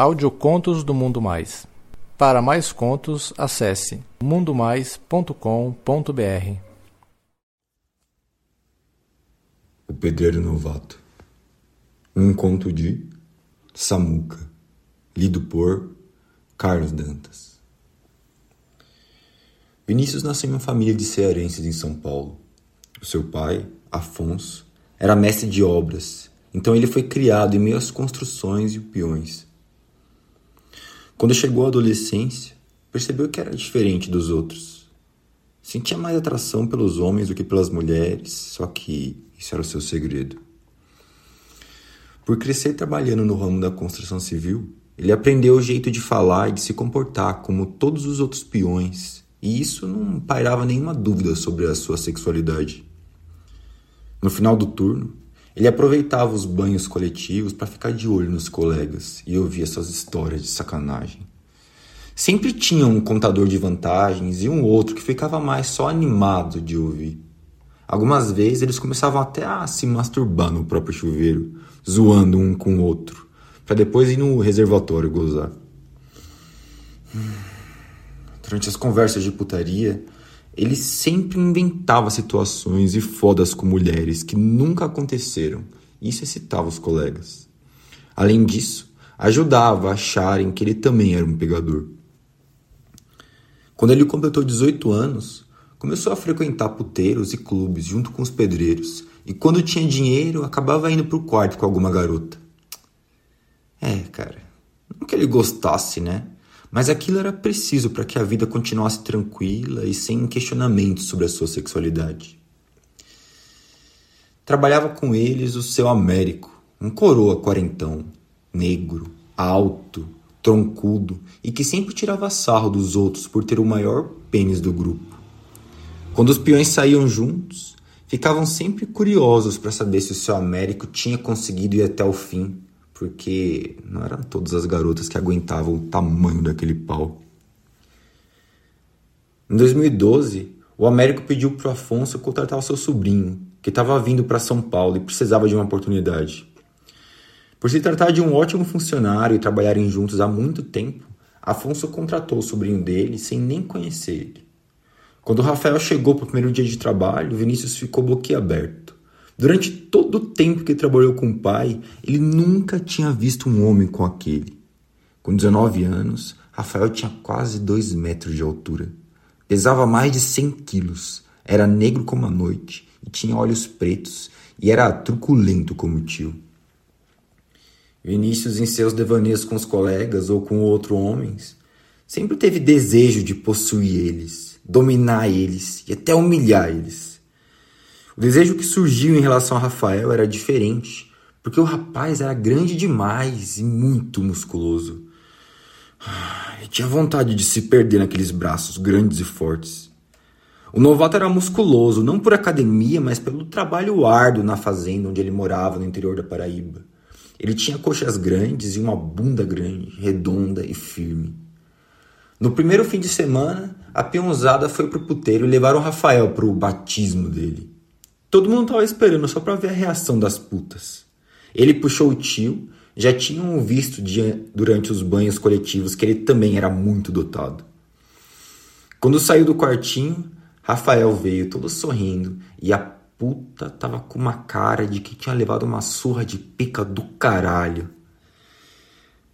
Audiocontos do Mundo Mais. Para mais contos, acesse mundomais.com.br. O Pedreiro Novato. Um conto de Samuca, lido por Carlos Dantas. Vinícius nasceu em uma família de cearenses em São Paulo. O seu pai, Afonso, era mestre de obras, então ele foi criado em meio às construções e peões. Quando chegou à adolescência, percebeu que era diferente dos outros. Sentia mais atração pelos homens do que pelas mulheres, só que isso era o seu segredo. Por crescer trabalhando no ramo da construção civil, ele aprendeu o jeito de falar e de se comportar como todos os outros peões, e isso não pairava nenhuma dúvida sobre a sua sexualidade. No final do turno, ele aproveitava os banhos coletivos para ficar de olho nos colegas e ouvir suas histórias de sacanagem. Sempre tinha um contador de vantagens e um outro que ficava mais só animado de ouvir. Algumas vezes eles começavam até a se masturbar no próprio chuveiro, zoando um com o outro, para depois ir no reservatório gozar. Durante as conversas de putaria, ele sempre inventava situações e fodas com mulheres que nunca aconteceram. Isso excitava os colegas. Além disso, ajudava a acharem que ele também era um pegador. Quando ele completou 18 anos, começou a frequentar puteiros e clubes junto com os pedreiros, e quando tinha dinheiro, acabava indo pro quarto com alguma garota. É, cara, não que ele gostasse, né? Mas aquilo era preciso para que a vida continuasse tranquila e sem questionamentos sobre a sua sexualidade. Trabalhava com eles o seu Américo, um coroa quarentão, negro, alto, troncudo e que sempre tirava sarro dos outros por ter o maior pênis do grupo. Quando os peões saíam juntos, ficavam sempre curiosos para saber se o seu Américo tinha conseguido ir até o fim porque não eram todas as garotas que aguentavam o tamanho daquele pau. Em 2012, o Américo pediu para Afonso contratar o seu sobrinho, que estava vindo para São Paulo e precisava de uma oportunidade. Por se tratar de um ótimo funcionário e trabalharem juntos há muito tempo, Afonso contratou o sobrinho dele sem nem conhecer ele. Quando Rafael chegou para o primeiro dia de trabalho, Vinícius ficou boquiaberto. Durante todo o tempo que trabalhou com o pai, ele nunca tinha visto um homem com aquele. Com 19 anos, Rafael tinha quase 2 metros de altura. Pesava mais de 100 quilos. Era negro como a noite e tinha olhos pretos e era truculento como tio. Vinícius, em seus devaneios com os colegas ou com outros homens, sempre teve desejo de possuir eles, dominar eles e até humilhar eles. O desejo que surgiu em relação a Rafael era diferente, porque o rapaz era grande demais e muito musculoso. Ele tinha vontade de se perder naqueles braços grandes e fortes. O novato era musculoso, não por academia, mas pelo trabalho árduo na fazenda onde ele morava no interior da Paraíba. Ele tinha coxas grandes e uma bunda grande, redonda e firme. No primeiro fim de semana, a peãozada foi pro puteiro e levaram o Rafael pro batismo dele. Todo mundo tava esperando só para ver a reação das putas. Ele puxou o tio, já tinham visto durante os banhos coletivos que ele também era muito dotado. Quando saiu do quartinho, Rafael veio todo sorrindo e a puta tava com uma cara de que tinha levado uma surra de pica do caralho.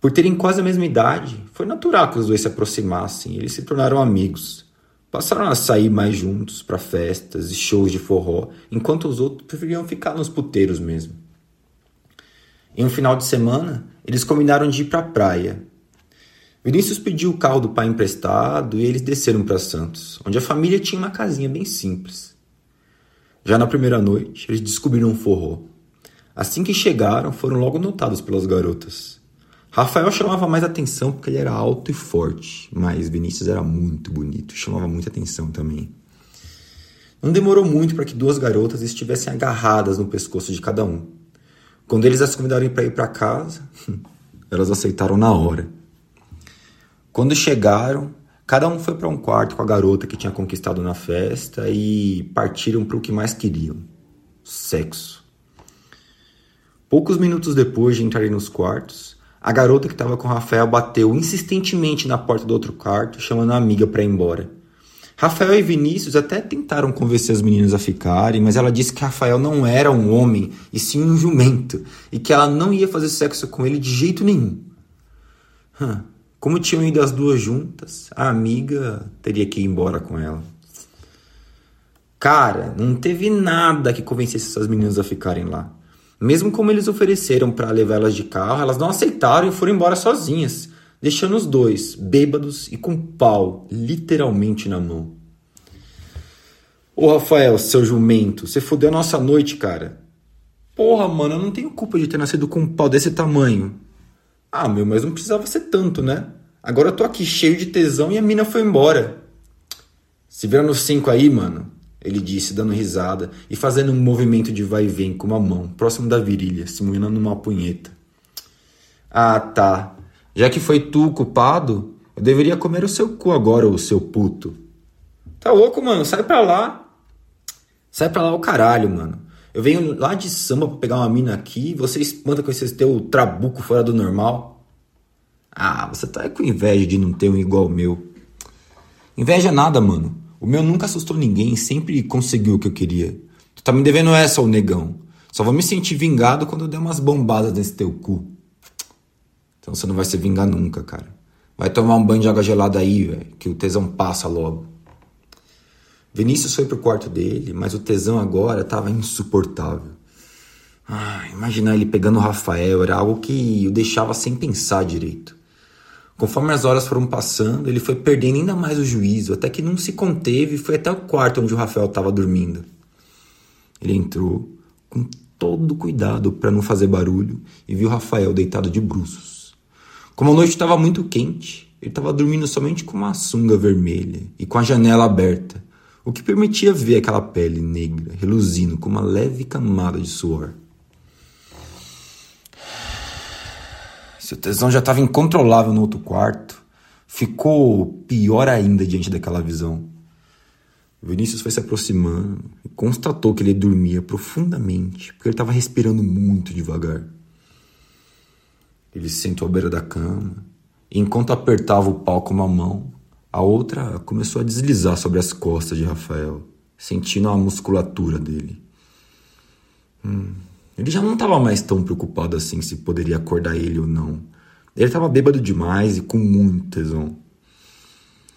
Por terem quase a mesma idade, foi natural que os dois se aproximassem eles se tornaram amigos. Passaram a sair mais juntos para festas e shows de forró, enquanto os outros preferiam ficar nos puteiros mesmo. Em um final de semana, eles combinaram de ir para a praia. Vinícius pediu o carro do pai emprestado e eles desceram para Santos, onde a família tinha uma casinha bem simples. Já na primeira noite, eles descobriram um forró. Assim que chegaram, foram logo notados pelas garotas. Rafael chamava mais atenção porque ele era alto e forte, mas Vinícius era muito bonito, chamava muita atenção também. Não demorou muito para que duas garotas estivessem agarradas no pescoço de cada um. Quando eles as convidaram para ir para casa, elas aceitaram na hora. Quando chegaram, cada um foi para um quarto com a garota que tinha conquistado na festa e partiram para o que mais queriam: sexo. Poucos minutos depois de entrarem nos quartos, a garota que estava com Rafael bateu insistentemente na porta do outro quarto, chamando a amiga para ir embora. Rafael e Vinícius até tentaram convencer as meninas a ficarem, mas ela disse que Rafael não era um homem, e sim um jumento, e que ela não ia fazer sexo com ele de jeito nenhum. Hum, como tinham ido as duas juntas, a amiga teria que ir embora com ela. Cara, não teve nada que convencesse essas meninas a ficarem lá. Mesmo como eles ofereceram para levá-las de carro, elas não aceitaram e foram embora sozinhas, deixando os dois bêbados e com pau literalmente na mão. Ô Rafael, seu jumento, você fodeu a nossa noite, cara. Porra, mano, eu não tenho culpa de ter nascido com um pau desse tamanho. Ah, meu, mas não precisava ser tanto, né? Agora eu tô aqui cheio de tesão e a mina foi embora. Se vira no cinco aí, mano ele disse, dando risada e fazendo um movimento de vai e vem com uma mão, próximo da virilha, simulando uma punheta. Ah, tá. Já que foi tu o culpado, eu deveria comer o seu cu agora, o seu puto. Tá louco, mano? Sai pra lá. Sai pra lá o caralho, mano. Eu venho lá de samba pra pegar uma mina aqui e você espanta com esse teu trabuco fora do normal. Ah, você tá com inveja de não ter um igual meu. Inveja nada, mano. O meu nunca assustou ninguém, sempre conseguiu o que eu queria. Tu tá me devendo essa, ô negão. Só vou me sentir vingado quando eu der umas bombadas nesse teu cu. Então você não vai se vingar nunca, cara. Vai tomar um banho de água gelada aí, velho, que o tesão passa logo. Vinícius foi pro quarto dele, mas o tesão agora tava insuportável. Ah, imaginar ele pegando o Rafael era algo que o deixava sem pensar direito. Conforme as horas foram passando, ele foi perdendo ainda mais o juízo, até que não se conteve e foi até o quarto onde o Rafael estava dormindo. Ele entrou com todo cuidado para não fazer barulho e viu Rafael deitado de bruços. Como a noite estava muito quente, ele estava dormindo somente com uma sunga vermelha e com a janela aberta, o que permitia ver aquela pele negra reluzindo com uma leve camada de suor. Seu tesão já estava incontrolável no outro quarto. Ficou pior ainda diante daquela visão. Vinícius foi se aproximando e constatou que ele dormia profundamente, porque ele estava respirando muito devagar. Ele se sentou à beira da cama e, enquanto apertava o pau com uma mão, a outra começou a deslizar sobre as costas de Rafael, sentindo a musculatura dele. Hum, ele já não estava mais tão preocupado assim se poderia acordar ele ou não. Ele estava bêbado demais e com muito tesão.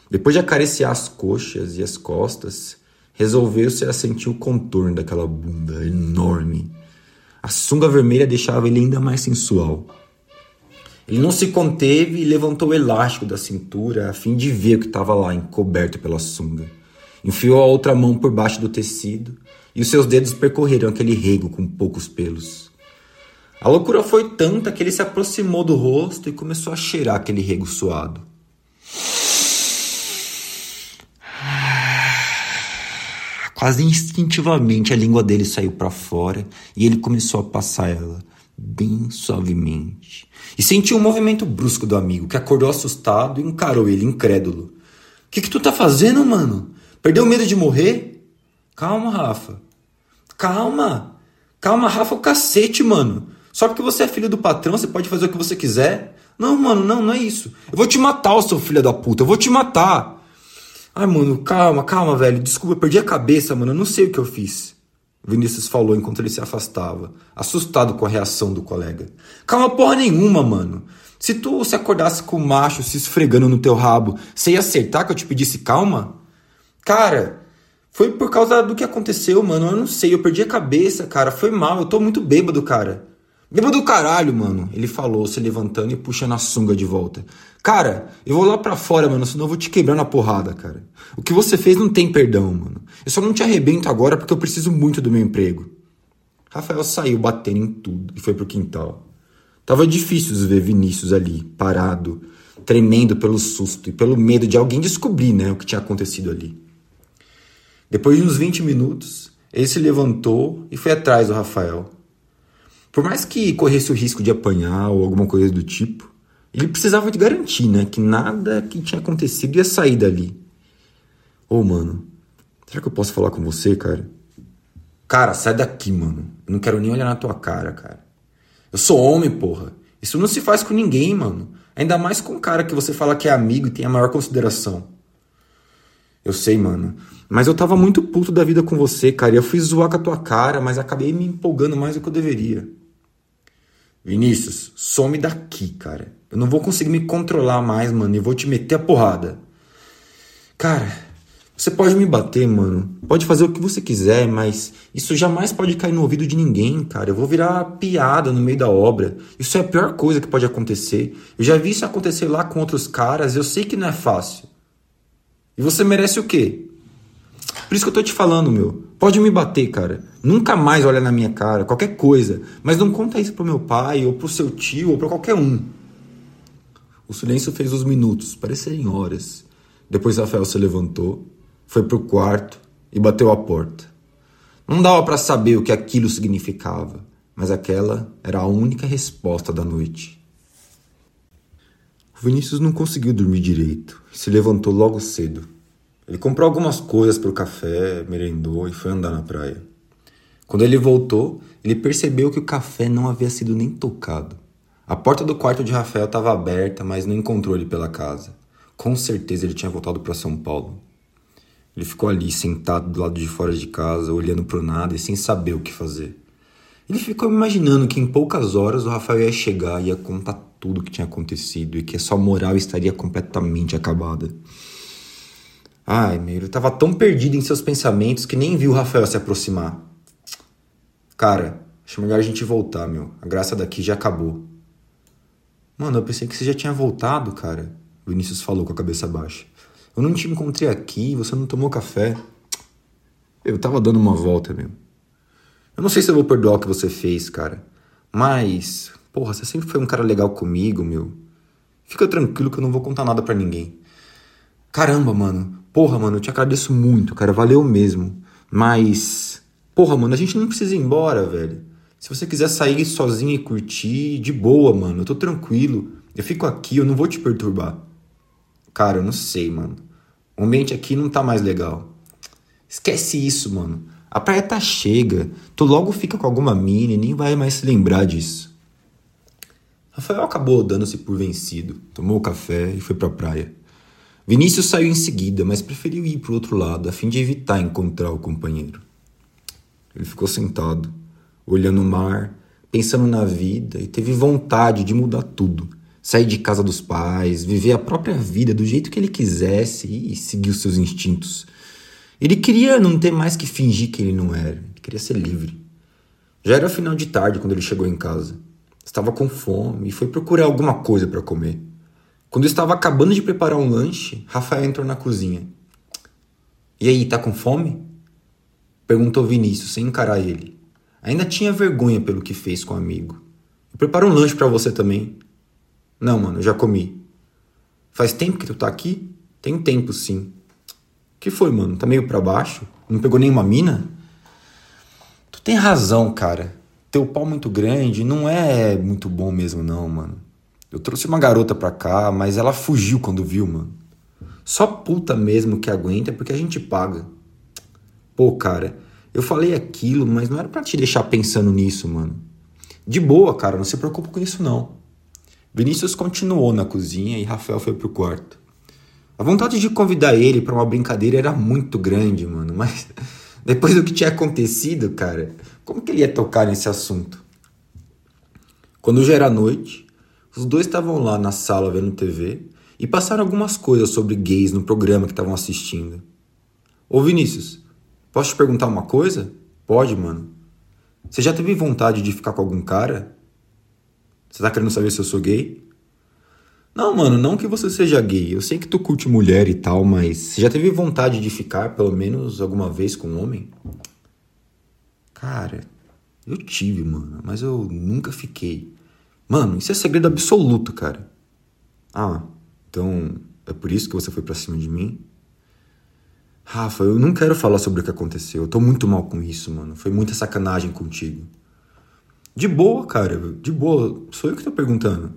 Depois de acariciar as coxas e as costas, resolveu-se a sentir o contorno daquela bunda enorme. A sunga vermelha deixava ele ainda mais sensual. Ele não se conteve e levantou o elástico da cintura a fim de ver o que estava lá encoberto pela sunga. Enfiou a outra mão por baixo do tecido e os seus dedos percorreram aquele rego com poucos pelos. A loucura foi tanta que ele se aproximou do rosto e começou a cheirar aquele rego suado. Quase instintivamente a língua dele saiu para fora e ele começou a passar ela bem suavemente. E sentiu um movimento brusco do amigo, que acordou assustado e encarou ele incrédulo. O que, que tu tá fazendo, mano? Perdeu medo de morrer? Calma, Rafa. Calma. Calma, Rafa, o cacete, mano. Só porque você é filho do patrão, você pode fazer o que você quiser. Não, mano, não, não é isso. Eu vou te matar, o seu filho da puta. Eu vou te matar. Ai, mano, calma, calma, velho. Desculpa, eu perdi a cabeça, mano. Eu não sei o que eu fiz. Vinícius falou enquanto ele se afastava, assustado com a reação do colega. Calma porra nenhuma, mano. Se tu se acordasse com o macho se esfregando no teu rabo, você ia acertar que eu te pedisse calma? Cara, foi por causa do que aconteceu, mano. Eu não sei, eu perdi a cabeça, cara. Foi mal, eu tô muito bêbado, cara. Bêbado do caralho, mano. Ele falou, se levantando e puxando a sunga de volta. Cara, eu vou lá pra fora, mano, senão eu vou te quebrar na porrada, cara. O que você fez não tem perdão, mano. Eu só não te arrebento agora porque eu preciso muito do meu emprego. Rafael saiu batendo em tudo e foi pro quintal. Tava difícil ver Vinícius ali, parado, tremendo pelo susto e pelo medo de alguém descobrir, né, o que tinha acontecido ali. Depois de uns 20 minutos, ele se levantou e foi atrás do Rafael. Por mais que corresse o risco de apanhar ou alguma coisa do tipo, ele precisava de garantir, né, que nada que tinha acontecido ia sair dali. Ô, oh, mano, será que eu posso falar com você, cara? Cara, sai daqui, mano. Eu não quero nem olhar na tua cara, cara. Eu sou homem, porra. Isso não se faz com ninguém, mano. Ainda mais com um cara que você fala que é amigo e tem a maior consideração. Eu sei, mano. Mas eu tava muito puto da vida com você, cara. Eu fui zoar com a tua cara, mas acabei me empolgando mais do que eu deveria. Vinícius, some daqui, cara. Eu não vou conseguir me controlar mais, mano, e vou te meter a porrada. Cara, você pode me bater, mano. Pode fazer o que você quiser, mas isso jamais pode cair no ouvido de ninguém, cara. Eu vou virar piada no meio da obra. Isso é a pior coisa que pode acontecer. Eu já vi isso acontecer lá com outros caras, eu sei que não é fácil. E você merece o quê? Por isso que eu tô te falando, meu. Pode me bater, cara. Nunca mais olha na minha cara, qualquer coisa. Mas não conta isso pro meu pai, ou pro seu tio, ou pra qualquer um. O silêncio fez os minutos parecerem horas. Depois Rafael se levantou, foi pro quarto e bateu a porta. Não dava para saber o que aquilo significava, mas aquela era a única resposta da noite. Vinícius não conseguiu dormir direito e se levantou logo cedo. Ele comprou algumas coisas para o café, merendou e foi andar na praia. Quando ele voltou, ele percebeu que o café não havia sido nem tocado. A porta do quarto de Rafael estava aberta, mas não encontrou ele pela casa. Com certeza ele tinha voltado para São Paulo. Ele ficou ali, sentado do lado de fora de casa, olhando para o nada e sem saber o que fazer. Ele ficou imaginando que em poucas horas o Rafael ia chegar e ia contar tudo que tinha acontecido e que a sua moral estaria completamente acabada. Ai, meu, ele estava tão perdido em seus pensamentos que nem viu o Rafael se aproximar. Cara, acho melhor a gente voltar, meu. A graça daqui já acabou. Mano, eu pensei que você já tinha voltado, cara. Vinícius falou com a cabeça baixa. Eu não te encontrei aqui, você não tomou café. Eu tava dando uma volta, meu. Eu não sei se eu vou perdoar o que você fez, cara. Mas, porra, você sempre foi um cara legal comigo, meu. Fica tranquilo que eu não vou contar nada para ninguém. Caramba, mano. Porra, mano, eu te agradeço muito, cara. Valeu mesmo. Mas, porra, mano, a gente não precisa ir embora, velho. Se você quiser sair sozinho e curtir, de boa, mano. Eu tô tranquilo. Eu fico aqui, eu não vou te perturbar. Cara, eu não sei, mano. O ambiente aqui não tá mais legal. Esquece isso, mano. A praia tá chega. Tu logo fica com alguma mina e nem vai mais se lembrar disso. Rafael acabou dando-se por vencido, tomou o café e foi pra praia. Vinícius saiu em seguida, mas preferiu ir pro outro lado a fim de evitar encontrar o companheiro. Ele ficou sentado, olhando o mar, pensando na vida e teve vontade de mudar tudo. Sair de casa dos pais, viver a própria vida do jeito que ele quisesse e seguir os seus instintos. Ele queria não ter mais que fingir que ele não era, ele queria ser livre. Já era final de tarde quando ele chegou em casa. Estava com fome e foi procurar alguma coisa para comer. Quando estava acabando de preparar um lanche, Rafael entrou na cozinha. E aí, tá com fome? Perguntou Vinícius sem encarar ele. Ainda tinha vergonha pelo que fez com o amigo. Eu preparo um lanche para você também. Não, mano, eu já comi. Faz tempo que tu tá aqui? Tem tempo, sim. Que foi, mano? Tá meio pra baixo? Não pegou nenhuma mina? Tu tem razão, cara. Teu pau muito grande não é muito bom mesmo, não, mano. Eu trouxe uma garota pra cá, mas ela fugiu quando viu, mano. Só puta mesmo que aguenta porque a gente paga. Pô, cara, eu falei aquilo, mas não era para te deixar pensando nisso, mano. De boa, cara, não se preocupe com isso não. Vinícius continuou na cozinha e Rafael foi pro quarto. A vontade de convidar ele para uma brincadeira era muito grande, mano, mas depois do que tinha acontecido, cara, como que ele ia tocar nesse assunto? Quando já era noite, os dois estavam lá na sala vendo TV e passaram algumas coisas sobre gays no programa que estavam assistindo. Ô Vinícius, Posso te perguntar uma coisa? Pode, mano. Você já teve vontade de ficar com algum cara? Você tá querendo saber se eu sou gay? Não, mano, não que você seja gay. Eu sei que tu curte mulher e tal, mas você já teve vontade de ficar pelo menos alguma vez com um homem? Cara, eu tive, mano, mas eu nunca fiquei. Mano, isso é segredo absoluto, cara. Ah, então é por isso que você foi pra cima de mim? Rafa, eu não quero falar sobre o que aconteceu. Eu tô muito mal com isso, mano. Foi muita sacanagem contigo. De boa, cara. De boa. Sou eu que tô perguntando.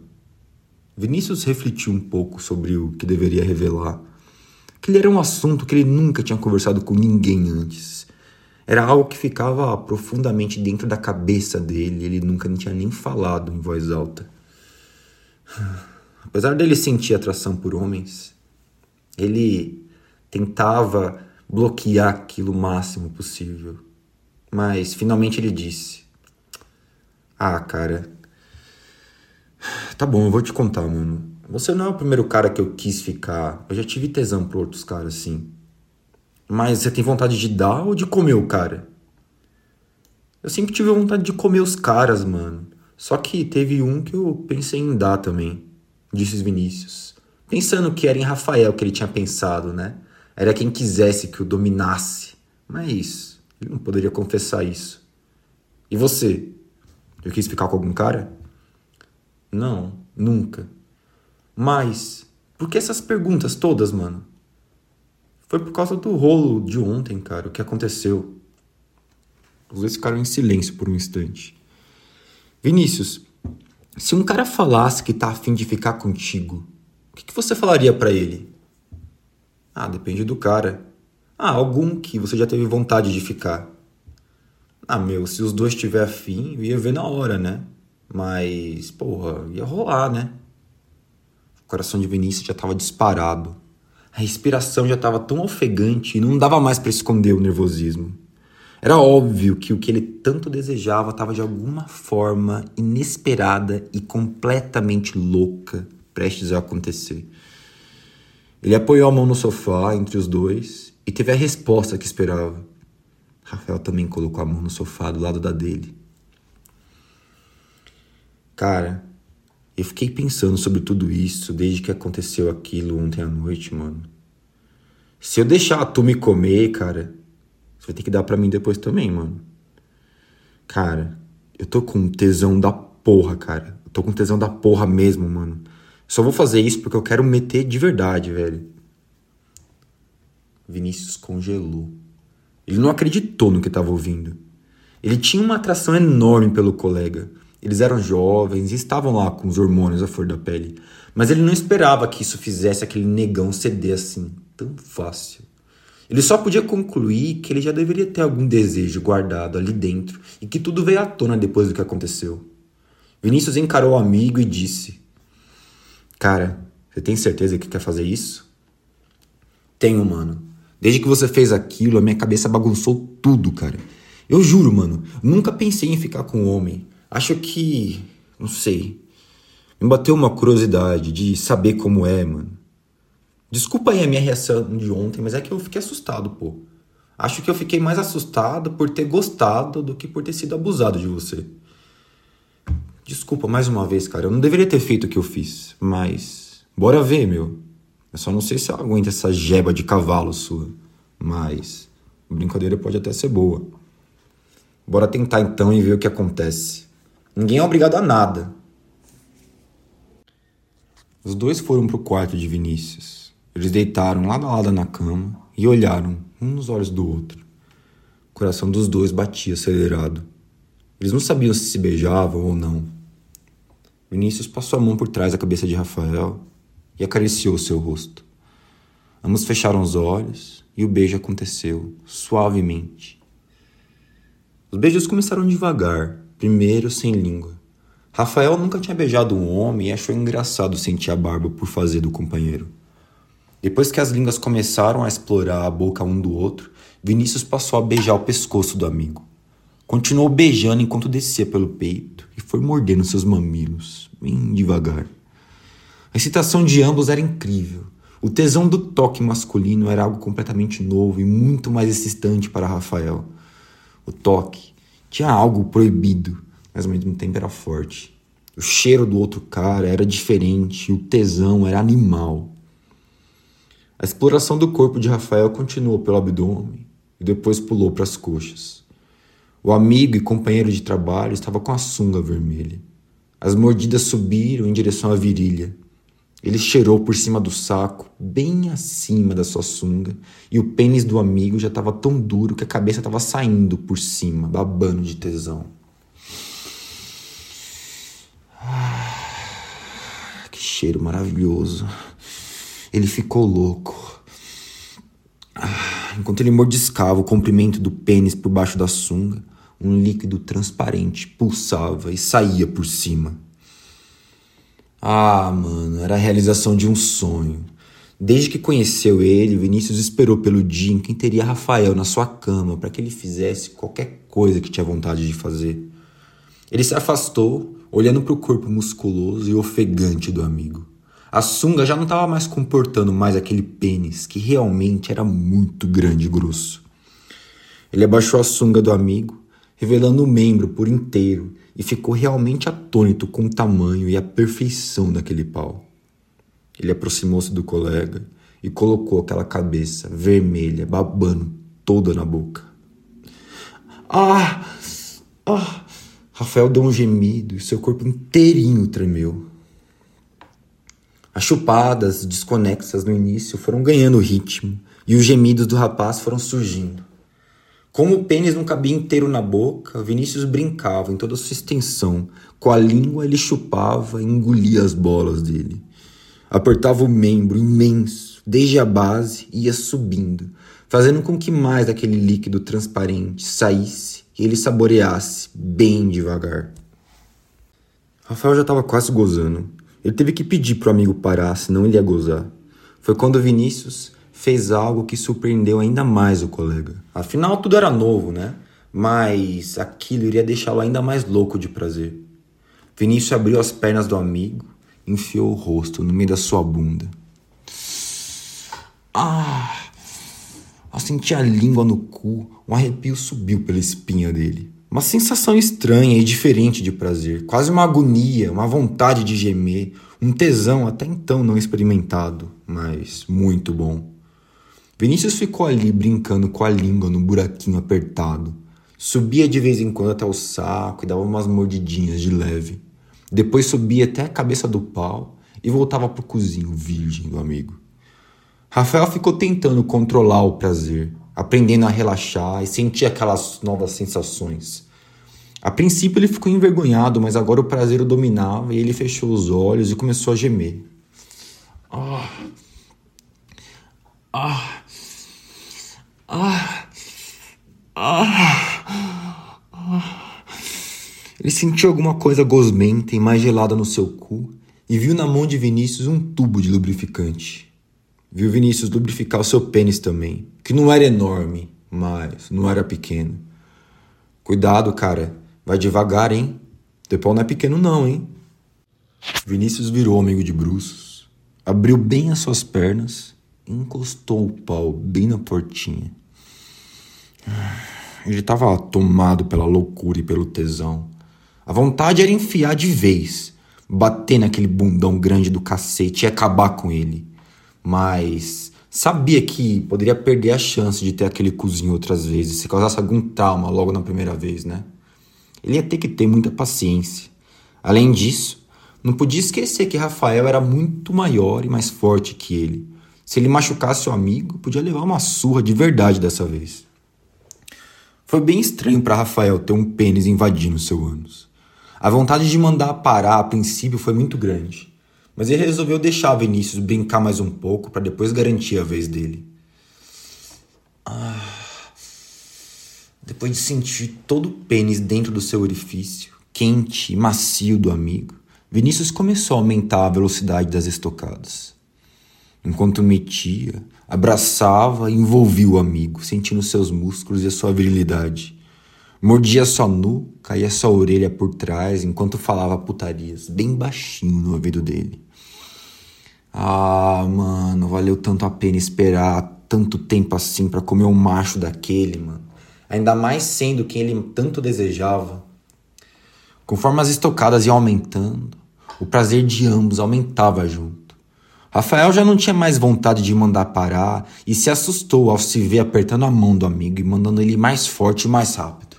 Vinícius refletiu um pouco sobre o que deveria revelar. Aquele era um assunto que ele nunca tinha conversado com ninguém antes. Era algo que ficava profundamente dentro da cabeça dele ele nunca tinha nem falado em voz alta. Apesar dele sentir atração por homens, ele tentava bloquear aquilo o máximo possível. Mas finalmente ele disse: Ah, cara. Tá bom, eu vou te contar, mano. Você não é o primeiro cara que eu quis ficar. Eu já tive tesão por outros caras, sim. Mas você tem vontade de dar ou de comer o cara? Eu sempre tive vontade de comer os caras, mano. Só que teve um que eu pensei em dar também, disse Vinícius. Pensando que era em Rafael que ele tinha pensado, né? Era quem quisesse que o dominasse. Mas ele não poderia confessar isso. E você? Eu quis ficar com algum cara? Não, nunca. Mas, por que essas perguntas todas, mano? Foi por causa do rolo de ontem, cara, o que aconteceu. Os dois ficaram em silêncio por um instante. Vinícius, se um cara falasse que tá afim de ficar contigo, o que, que você falaria para ele? Ah, depende do cara. Ah, algum que você já teve vontade de ficar. Ah, meu, se os dois tiver afim, eu ia ver na hora, né? Mas, porra, ia rolar, né? O coração de Vinícius já tava disparado. A respiração já tava tão ofegante e não dava mais para esconder o nervosismo. Era óbvio que o que ele tanto desejava estava de alguma forma inesperada e completamente louca prestes a acontecer. Ele apoiou a mão no sofá entre os dois e teve a resposta que esperava. Rafael também colocou a mão no sofá do lado da dele. Cara, eu fiquei pensando sobre tudo isso desde que aconteceu aquilo ontem à noite, mano. Se eu deixar tu me comer, cara, você vai ter que dar pra mim depois também, mano. Cara, eu tô com tesão da porra, cara. Eu tô com tesão da porra mesmo, mano. Só vou fazer isso porque eu quero meter de verdade, velho. Vinícius congelou. Ele não acreditou no que estava ouvindo. Ele tinha uma atração enorme pelo colega. Eles eram jovens e estavam lá com os hormônios à flor da pele. Mas ele não esperava que isso fizesse aquele negão ceder assim, tão fácil. Ele só podia concluir que ele já deveria ter algum desejo guardado ali dentro e que tudo veio à tona depois do que aconteceu. Vinícius encarou o amigo e disse: Cara, você tem certeza que quer fazer isso? Tenho, mano. Desde que você fez aquilo, a minha cabeça bagunçou tudo, cara. Eu juro, mano, nunca pensei em ficar com um homem. Acho que. Não sei. Me bateu uma curiosidade de saber como é, mano. Desculpa aí a minha reação de ontem, mas é que eu fiquei assustado, pô. Acho que eu fiquei mais assustado por ter gostado do que por ter sido abusado de você. Desculpa mais uma vez, cara. Eu não deveria ter feito o que eu fiz, mas. Bora ver, meu. Eu só não sei se eu aguento essa jeba de cavalo sua. Mas. A brincadeira pode até ser boa. Bora tentar então e ver o que acontece. Ninguém é obrigado a nada. Os dois foram pro quarto de Vinícius. Eles deitaram lado a lado na cama e olharam um nos olhos do outro. O coração dos dois batia acelerado. Eles não sabiam se se beijavam ou não. Vinícius passou a mão por trás da cabeça de Rafael e acariciou seu rosto. Ambos fecharam os olhos e o beijo aconteceu suavemente. Os beijos começaram devagar, primeiro sem língua. Rafael nunca tinha beijado um homem e achou engraçado sentir a barba por fazer do companheiro. Depois que as línguas começaram a explorar a boca um do outro, Vinícius passou a beijar o pescoço do amigo. Continuou beijando enquanto descia pelo peito e foi mordendo seus mamilos, bem devagar. A excitação de ambos era incrível. O tesão do toque masculino era algo completamente novo e muito mais excitante para Rafael. O toque tinha algo proibido, mas ao mesmo tempo era forte. O cheiro do outro cara era diferente, o tesão era animal. A exploração do corpo de Rafael continuou pelo abdômen e depois pulou para as coxas. O amigo e companheiro de trabalho estava com a sunga vermelha. As mordidas subiram em direção à virilha. Ele cheirou por cima do saco, bem acima da sua sunga, e o pênis do amigo já estava tão duro que a cabeça estava saindo por cima, babando de tesão. Ah, que cheiro maravilhoso. Ele ficou louco. Ah, enquanto ele mordiscava o comprimento do pênis por baixo da sunga, um líquido transparente pulsava e saía por cima. Ah, mano, era a realização de um sonho. Desde que conheceu ele, Vinícius esperou pelo dia em que teria Rafael na sua cama para que ele fizesse qualquer coisa que tinha vontade de fazer. Ele se afastou, olhando para o corpo musculoso e ofegante do amigo. A sunga já não estava mais comportando mais aquele pênis que realmente era muito grande e grosso. Ele abaixou a sunga do amigo, revelando o membro por inteiro e ficou realmente atônito com o tamanho e a perfeição daquele pau. Ele aproximou-se do colega e colocou aquela cabeça vermelha, babando toda na boca. Ah! Ah! Rafael deu um gemido e seu corpo inteirinho tremeu. As chupadas desconexas no início foram ganhando ritmo e os gemidos do rapaz foram surgindo. Como o pênis não cabia inteiro na boca, Vinícius brincava em toda a sua extensão. Com a língua ele chupava e engolia as bolas dele. Apertava o membro imenso, desde a base, e ia subindo, fazendo com que mais daquele líquido transparente saísse e ele saboreasse bem devagar. Rafael já estava quase gozando. Ele teve que pedir para o amigo parar, senão ele ia gozar. Foi quando Vinícius fez algo que surpreendeu ainda mais o colega. Afinal, tudo era novo, né? Mas aquilo iria deixá-lo ainda mais louco de prazer. Vinícius abriu as pernas do amigo enfiou o rosto no meio da sua bunda. Ah! Ao sentir a língua no cu, um arrepio subiu pela espinha dele. Uma sensação estranha e diferente de prazer, quase uma agonia, uma vontade de gemer, um tesão até então não experimentado, mas muito bom. Vinícius ficou ali brincando com a língua no buraquinho apertado. Subia de vez em quando até o saco e dava umas mordidinhas de leve. Depois subia até a cabeça do pau e voltava pro cozinho virgem do amigo. Rafael ficou tentando controlar o prazer, aprendendo a relaxar e sentir aquelas novas sensações. A princípio ele ficou envergonhado, mas agora o prazer o dominava e ele fechou os olhos e começou a gemer. Ah. Ah. Ah. Ah. ah. Ele sentiu alguma coisa gosmenta e mais gelada no seu cu e viu na mão de Vinícius um tubo de lubrificante. Viu Vinícius lubrificar o seu pênis também, que não era enorme, mas não era pequeno. Cuidado, cara, vai devagar, hein? Teu pau não é pequeno não, hein? Vinícius virou amigo de bruços, abriu bem as suas pernas e encostou o pau bem na portinha. Ele estava tomado pela loucura e pelo tesão. A vontade era enfiar de vez, bater naquele bundão grande do cacete e acabar com ele. Mas sabia que poderia perder a chance de ter aquele cozinho outras vezes, se causasse algum trauma logo na primeira vez, né? Ele ia ter que ter muita paciência. Além disso, não podia esquecer que Rafael era muito maior e mais forte que ele. Se ele machucasse o amigo, podia levar uma surra de verdade dessa vez. Foi bem estranho para Rafael ter um pênis invadindo seu ânus. A vontade de mandar parar a princípio foi muito grande, mas ele resolveu deixar Vinícius brincar mais um pouco para depois garantir a vez dele. Ah, depois de sentir todo o pênis dentro do seu orifício, quente e macio do amigo, Vinícius começou a aumentar a velocidade das estocadas. Enquanto metia, abraçava e envolvia o amigo, sentindo seus músculos e a sua virilidade. Mordia sua nuca e a sua orelha por trás enquanto falava putarias, bem baixinho no ouvido dele. Ah, mano, valeu tanto a pena esperar tanto tempo assim para comer um macho daquele, mano. Ainda mais sendo quem ele tanto desejava. Conforme as estocadas iam aumentando, o prazer de ambos aumentava junto. Rafael já não tinha mais vontade de mandar parar e se assustou ao se ver apertando a mão do amigo e mandando ele mais forte e mais rápido.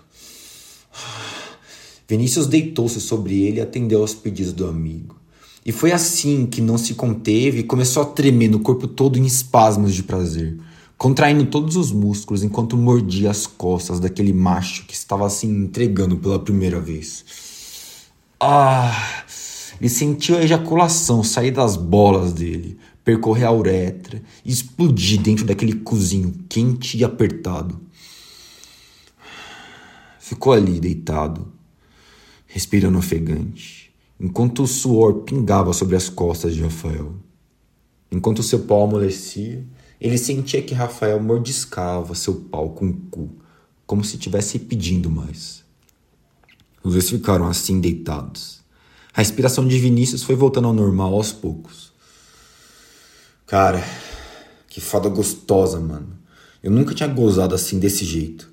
Vinícius deitou-se sobre ele e atendeu aos pedidos do amigo. E foi assim que não se conteve e começou a tremer no corpo todo em espasmos de prazer, contraindo todos os músculos enquanto mordia as costas daquele macho que estava se entregando pela primeira vez. Ah! Ele sentiu a ejaculação sair das bolas dele, percorrer a uretra e explodir dentro daquele cozinho quente e apertado. Ficou ali deitado, respirando ofegante, enquanto o suor pingava sobre as costas de Rafael. Enquanto seu pau amolecia, ele sentia que Rafael mordiscava seu pau com o cu, como se estivesse pedindo mais. Os dois ficaram assim deitados. A respiração de Vinícius foi voltando ao normal aos poucos. Cara, que foda gostosa, mano. Eu nunca tinha gozado assim desse jeito.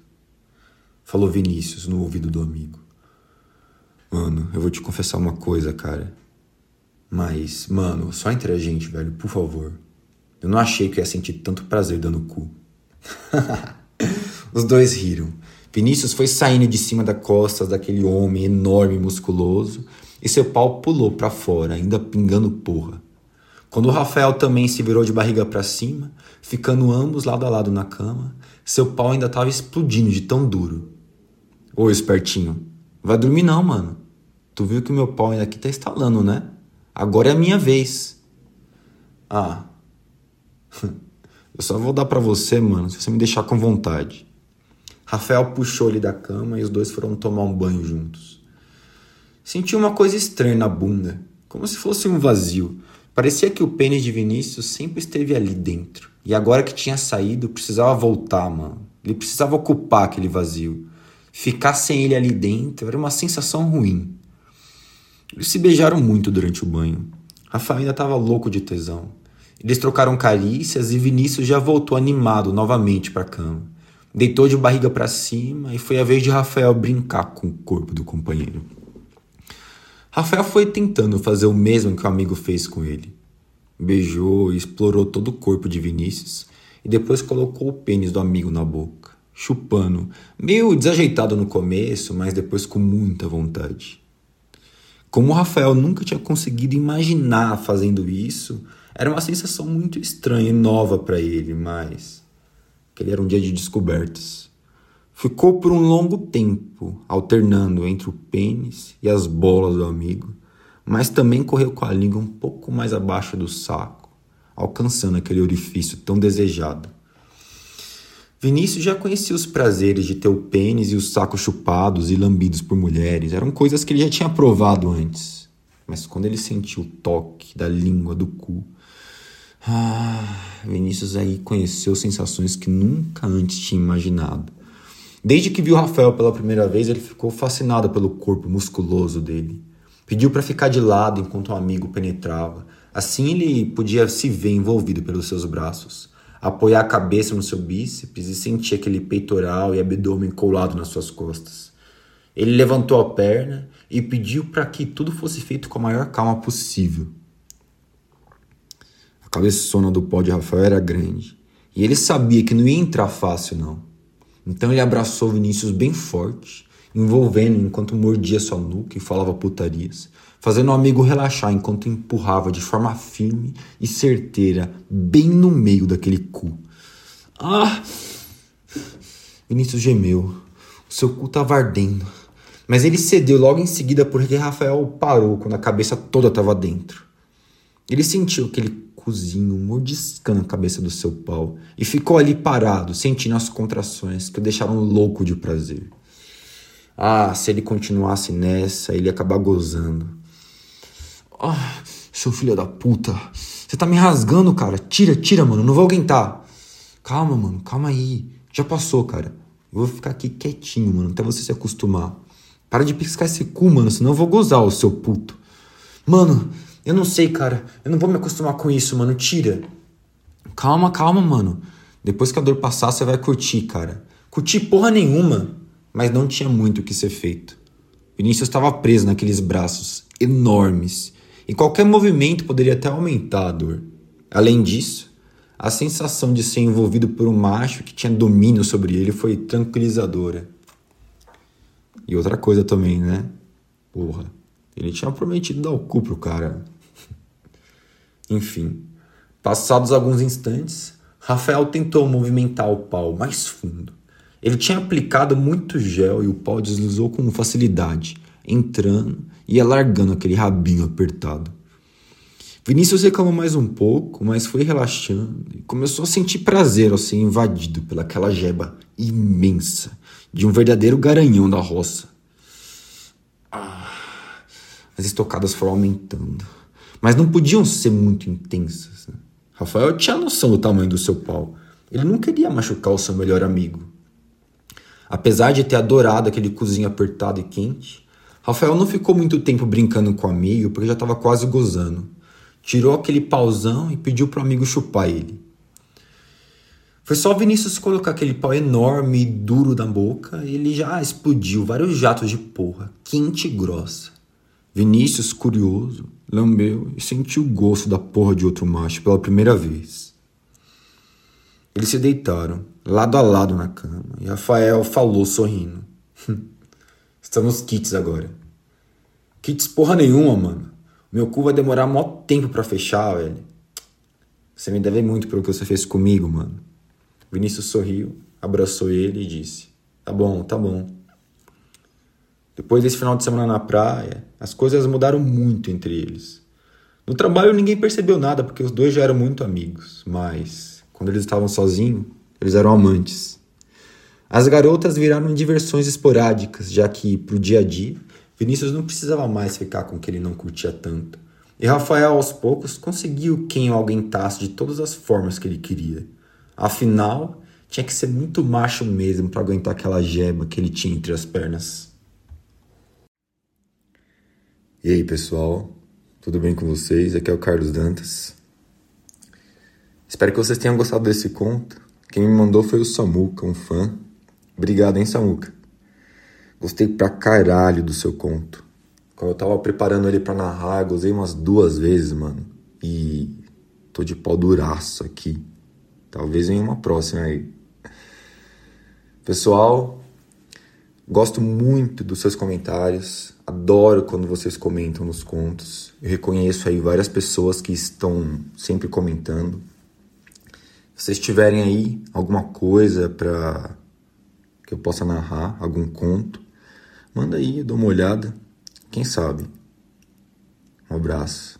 Falou Vinícius no ouvido do amigo. Mano, eu vou te confessar uma coisa, cara. Mas, mano, só entre a gente, velho, por favor. Eu não achei que ia sentir tanto prazer dando cu. Os dois riram. Vinícius foi saindo de cima das costas daquele homem enorme e musculoso e seu pau pulou para fora, ainda pingando porra. Quando Rafael também se virou de barriga para cima, ficando ambos lado a lado na cama, seu pau ainda estava explodindo de tão duro. Ô, espertinho, vai dormir não, mano. Tu viu que meu pau ainda aqui tá estalando, né? Agora é a minha vez. Ah. Eu só vou dar para você, mano, se você me deixar com vontade. Rafael puxou ele da cama e os dois foram tomar um banho juntos. Senti uma coisa estranha na bunda, como se fosse um vazio. Parecia que o pênis de Vinícius sempre esteve ali dentro. E agora que tinha saído, precisava voltar, mano. Ele precisava ocupar aquele vazio. Ficar sem ele ali dentro era uma sensação ruim. Eles se beijaram muito durante o banho. Rafael ainda estava louco de tesão. Eles trocaram carícias e Vinícius já voltou animado novamente para a cama. Deitou de barriga para cima e foi a vez de Rafael brincar com o corpo do companheiro. Rafael foi tentando fazer o mesmo que o amigo fez com ele. Beijou e explorou todo o corpo de Vinícius e depois colocou o pênis do amigo na boca, chupando, meio desajeitado no começo, mas depois com muita vontade. Como Rafael nunca tinha conseguido imaginar fazendo isso, era uma sensação muito estranha e nova para ele, mas aquele era um dia de descobertas. Ficou por um longo tempo alternando entre o pênis e as bolas do amigo, mas também correu com a língua um pouco mais abaixo do saco, alcançando aquele orifício tão desejado. Vinícius já conhecia os prazeres de ter o pênis e os sacos chupados e lambidos por mulheres, eram coisas que ele já tinha provado antes. Mas quando ele sentiu o toque da língua do cu, ah, Vinícius aí conheceu sensações que nunca antes tinha imaginado. Desde que viu Rafael pela primeira vez, ele ficou fascinado pelo corpo musculoso dele. Pediu para ficar de lado enquanto um amigo penetrava. Assim ele podia se ver envolvido pelos seus braços, apoiar a cabeça no seu bíceps e sentir aquele peitoral e abdômen colado nas suas costas. Ele levantou a perna e pediu para que tudo fosse feito com a maior calma possível. A cabeçona do pó de Rafael era grande e ele sabia que não ia entrar fácil, não. Então ele abraçou Vinícius bem forte, envolvendo enquanto mordia sua nuca e falava putarias, fazendo o amigo relaxar enquanto empurrava de forma firme e certeira bem no meio daquele cu. Ah! Vinícius gemeu. O seu cu estava ardendo. Mas ele cedeu logo em seguida porque Rafael parou quando a cabeça toda estava dentro. Ele sentiu aquele cozinho, mordiscando a cabeça do seu pau, e ficou ali parado, sentindo as contrações que o deixaram louco de prazer. Ah, se ele continuasse nessa, ele ia acabar gozando. Ah, seu filho da puta. Você tá me rasgando, cara. Tira, tira, mano. Não vou aguentar. Calma, mano. Calma aí. Já passou, cara. Eu vou ficar aqui quietinho, mano, até você se acostumar. Para de piscar esse cu, mano, senão eu vou gozar, o seu puto. Mano, eu não sei, cara. Eu não vou me acostumar com isso, mano. Tira. Calma, calma, mano. Depois que a dor passar, você vai curtir, cara. Curtir porra nenhuma. Mas não tinha muito o que ser feito. Vinícius estava preso naqueles braços enormes. E qualquer movimento poderia até aumentar a dor. Além disso, a sensação de ser envolvido por um macho que tinha domínio sobre ele foi tranquilizadora. E outra coisa também, né? Porra, ele tinha prometido dar o cu pro cara. Enfim, passados alguns instantes, Rafael tentou movimentar o pau mais fundo. Ele tinha aplicado muito gel e o pau deslizou com facilidade, entrando e alargando aquele rabinho apertado. Vinícius reclamou mais um pouco, mas foi relaxando e começou a sentir prazer ao ser invadido pelaquela jeba imensa de um verdadeiro garanhão da roça. Ah, As estocadas foram aumentando. Mas não podiam ser muito intensas. Né? Rafael tinha noção do tamanho do seu pau. Ele não queria machucar o seu melhor amigo. Apesar de ter adorado aquele cozinho apertado e quente, Rafael não ficou muito tempo brincando com o amigo porque já estava quase gozando. Tirou aquele pauzão e pediu para o amigo chupar ele. Foi só Vinícius colocar aquele pau enorme e duro na boca e ele já explodiu vários jatos de porra, quente e grossa. Vinícius, curioso, lambeu e sentiu o gosto da porra de outro macho pela primeira vez. Eles se deitaram, lado a lado na cama, e Rafael falou sorrindo. Estamos kits agora. Kits porra nenhuma, mano. Meu cu vai demorar mó tempo para fechar, velho. Você me deve muito pelo que você fez comigo, mano. Vinícius sorriu, abraçou ele e disse: Tá bom, tá bom. Depois desse final de semana na praia, as coisas mudaram muito entre eles. No trabalho ninguém percebeu nada porque os dois já eram muito amigos, mas quando eles estavam sozinhos, eles eram amantes. As garotas viraram diversões esporádicas, já que, pro dia a dia, Vinícius não precisava mais ficar com quem ele não curtia tanto. E Rafael, aos poucos, conseguiu quem o aguentasse de todas as formas que ele queria. Afinal, tinha que ser muito macho mesmo para aguentar aquela gema que ele tinha entre as pernas. E aí, pessoal? Tudo bem com vocês? Aqui é o Carlos Dantas. Espero que vocês tenham gostado desse conto. Quem me mandou foi o Samuca, um fã. Obrigado, hein, Samuca? Gostei pra caralho do seu conto. Quando eu tava preparando ele pra narrar, gozei umas duas vezes, mano. E tô de pau duraço aqui. Talvez em uma próxima aí. Pessoal, gosto muito dos seus comentários. Adoro quando vocês comentam nos contos. Eu reconheço aí várias pessoas que estão sempre comentando. Se vocês tiverem aí alguma coisa para que eu possa narrar, algum conto, manda aí, eu dou uma olhada. Quem sabe? Um abraço.